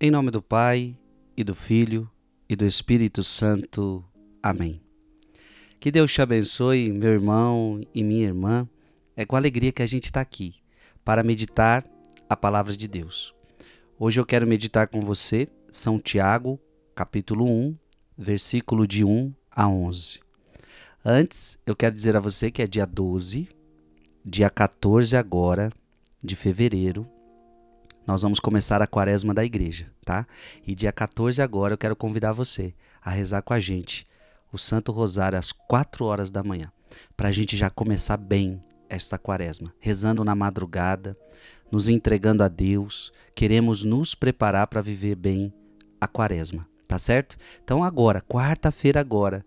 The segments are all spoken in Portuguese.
Em nome do Pai, e do Filho, e do Espírito Santo. Amém. Que Deus te abençoe, meu irmão e minha irmã. É com alegria que a gente está aqui para meditar a palavra de Deus. Hoje eu quero meditar com você São Tiago, capítulo 1, versículo de 1 a 11. Antes, eu quero dizer a você que é dia 12, dia 14 agora de fevereiro, nós vamos começar a quaresma da igreja, tá? E dia 14 agora eu quero convidar você a rezar com a gente o Santo Rosário às 4 horas da manhã, para a gente já começar bem esta quaresma, rezando na madrugada, nos entregando a Deus, queremos nos preparar para viver bem a quaresma, tá certo? Então agora, quarta-feira agora,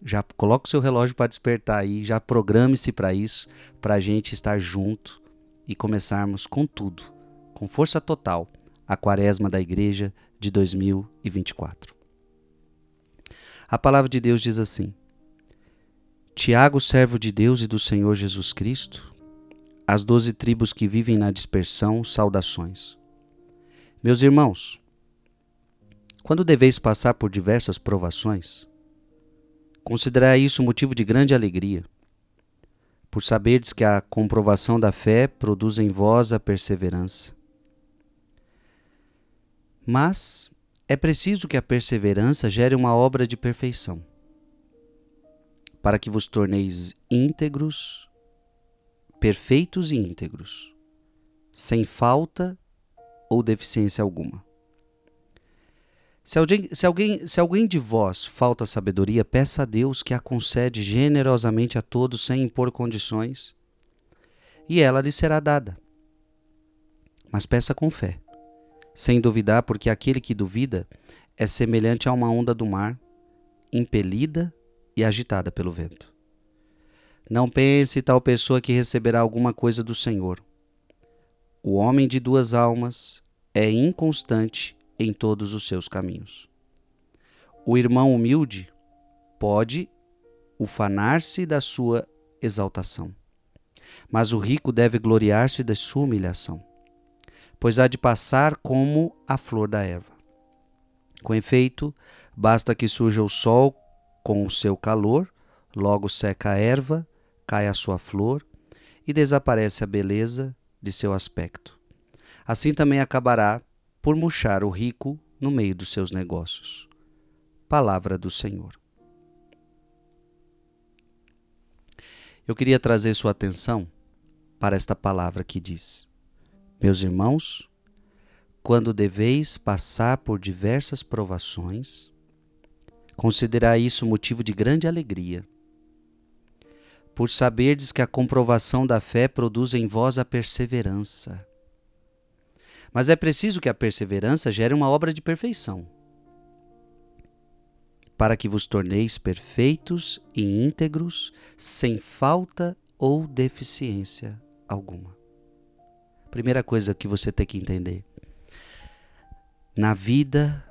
já coloca o seu relógio para despertar aí, já programe-se para isso, para a gente estar junto e começarmos com tudo com força total a quaresma da igreja de 2024. A palavra de Deus diz assim: Tiago, servo de Deus e do Senhor Jesus Cristo, as doze tribos que vivem na dispersão, saudações. Meus irmãos, quando deveis passar por diversas provações, considerai isso motivo de grande alegria, por saberdes que a comprovação da fé produz em vós a perseverança. Mas é preciso que a perseverança gere uma obra de perfeição, para que vos torneis íntegros, perfeitos e íntegros, sem falta ou deficiência alguma. Se alguém, se, alguém, se alguém de vós falta sabedoria, peça a Deus que a concede generosamente a todos sem impor condições, e ela lhe será dada. Mas peça com fé sem duvidar, porque aquele que duvida é semelhante a uma onda do mar, impelida e agitada pelo vento. Não pense tal pessoa que receberá alguma coisa do Senhor. O homem de duas almas é inconstante em todos os seus caminhos. O irmão humilde pode ufanar-se da sua exaltação, mas o rico deve gloriar-se da sua humilhação pois há de passar como a flor da erva. Com efeito, basta que surja o sol com o seu calor, logo seca a erva, cai a sua flor e desaparece a beleza de seu aspecto. Assim também acabará por murchar o rico no meio dos seus negócios. Palavra do Senhor. Eu queria trazer sua atenção para esta palavra que diz: meus irmãos, quando deveis passar por diversas provações, considerai isso motivo de grande alegria, por saberdes que a comprovação da fé produz em vós a perseverança. Mas é preciso que a perseverança gere uma obra de perfeição, para que vos torneis perfeitos e íntegros, sem falta ou deficiência alguma. Primeira coisa que você tem que entender. Na vida,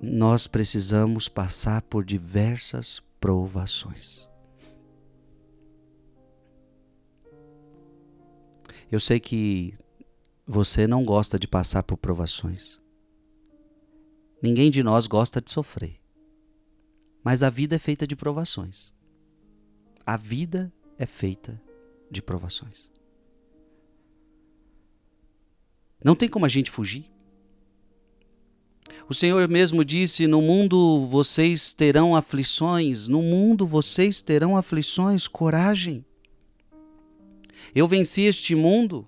nós precisamos passar por diversas provações. Eu sei que você não gosta de passar por provações. Ninguém de nós gosta de sofrer. Mas a vida é feita de provações. A vida é feita de provações. Não tem como a gente fugir. O Senhor mesmo disse: No mundo vocês terão aflições, no mundo vocês terão aflições, coragem. Eu venci este mundo.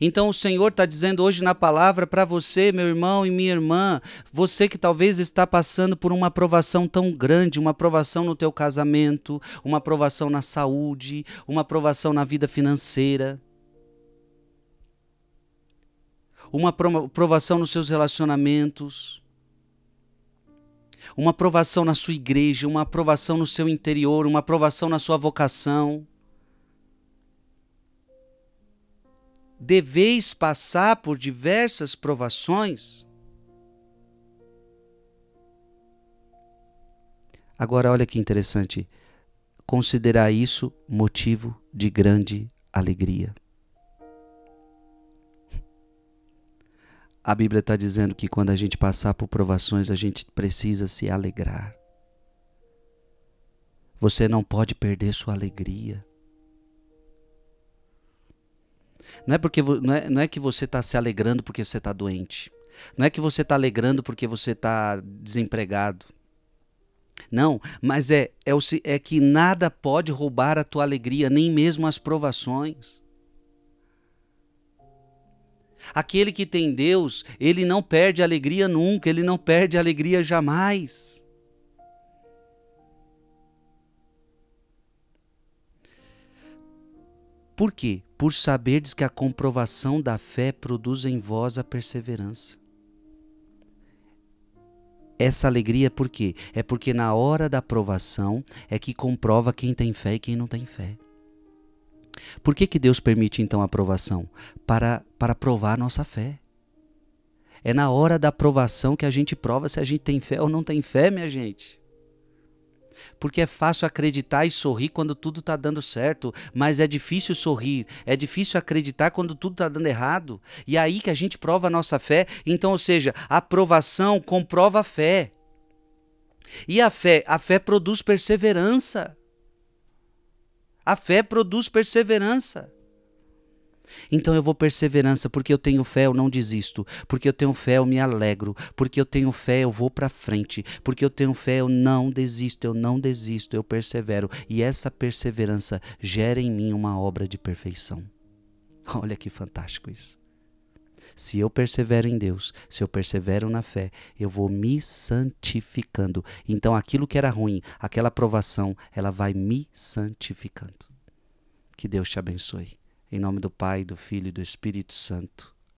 Então o Senhor está dizendo hoje na palavra para você, meu irmão e minha irmã, você que talvez está passando por uma aprovação tão grande, uma aprovação no teu casamento, uma aprovação na saúde, uma aprovação na vida financeira uma provação nos seus relacionamentos, uma aprovação na sua igreja, uma aprovação no seu interior, uma aprovação na sua vocação. Deveis passar por diversas provações. Agora, olha que interessante. Considerar isso motivo de grande alegria. A Bíblia está dizendo que quando a gente passar por provações, a gente precisa se alegrar. Você não pode perder sua alegria. Não é, porque, não é, não é que você está se alegrando porque você está doente. Não é que você está alegrando porque você está desempregado. Não, mas é, é, o, é que nada pode roubar a tua alegria, nem mesmo as provações. Aquele que tem Deus, ele não perde alegria nunca, ele não perde alegria jamais. Por quê? Por saberdes que a comprovação da fé produz em vós a perseverança. Essa alegria por quê? É porque na hora da provação é que comprova quem tem fé e quem não tem fé. Por que, que Deus permite então a provação? Para, para provar a nossa fé. É na hora da provação que a gente prova se a gente tem fé ou não tem fé, minha gente. Porque é fácil acreditar e sorrir quando tudo está dando certo, mas é difícil sorrir, é difícil acreditar quando tudo está dando errado. E é aí que a gente prova a nossa fé. Então, ou seja, a provação comprova a fé. E a fé, a fé produz perseverança. A fé produz perseverança. Então eu vou perseverança, porque eu tenho fé, eu não desisto. Porque eu tenho fé, eu me alegro. Porque eu tenho fé, eu vou para frente. Porque eu tenho fé, eu não desisto, eu não desisto, eu persevero. E essa perseverança gera em mim uma obra de perfeição. Olha que fantástico isso. Se eu persevero em Deus, se eu persevero na fé, eu vou me santificando. Então aquilo que era ruim, aquela provação, ela vai me santificando. Que Deus te abençoe. Em nome do Pai, do Filho e do Espírito Santo.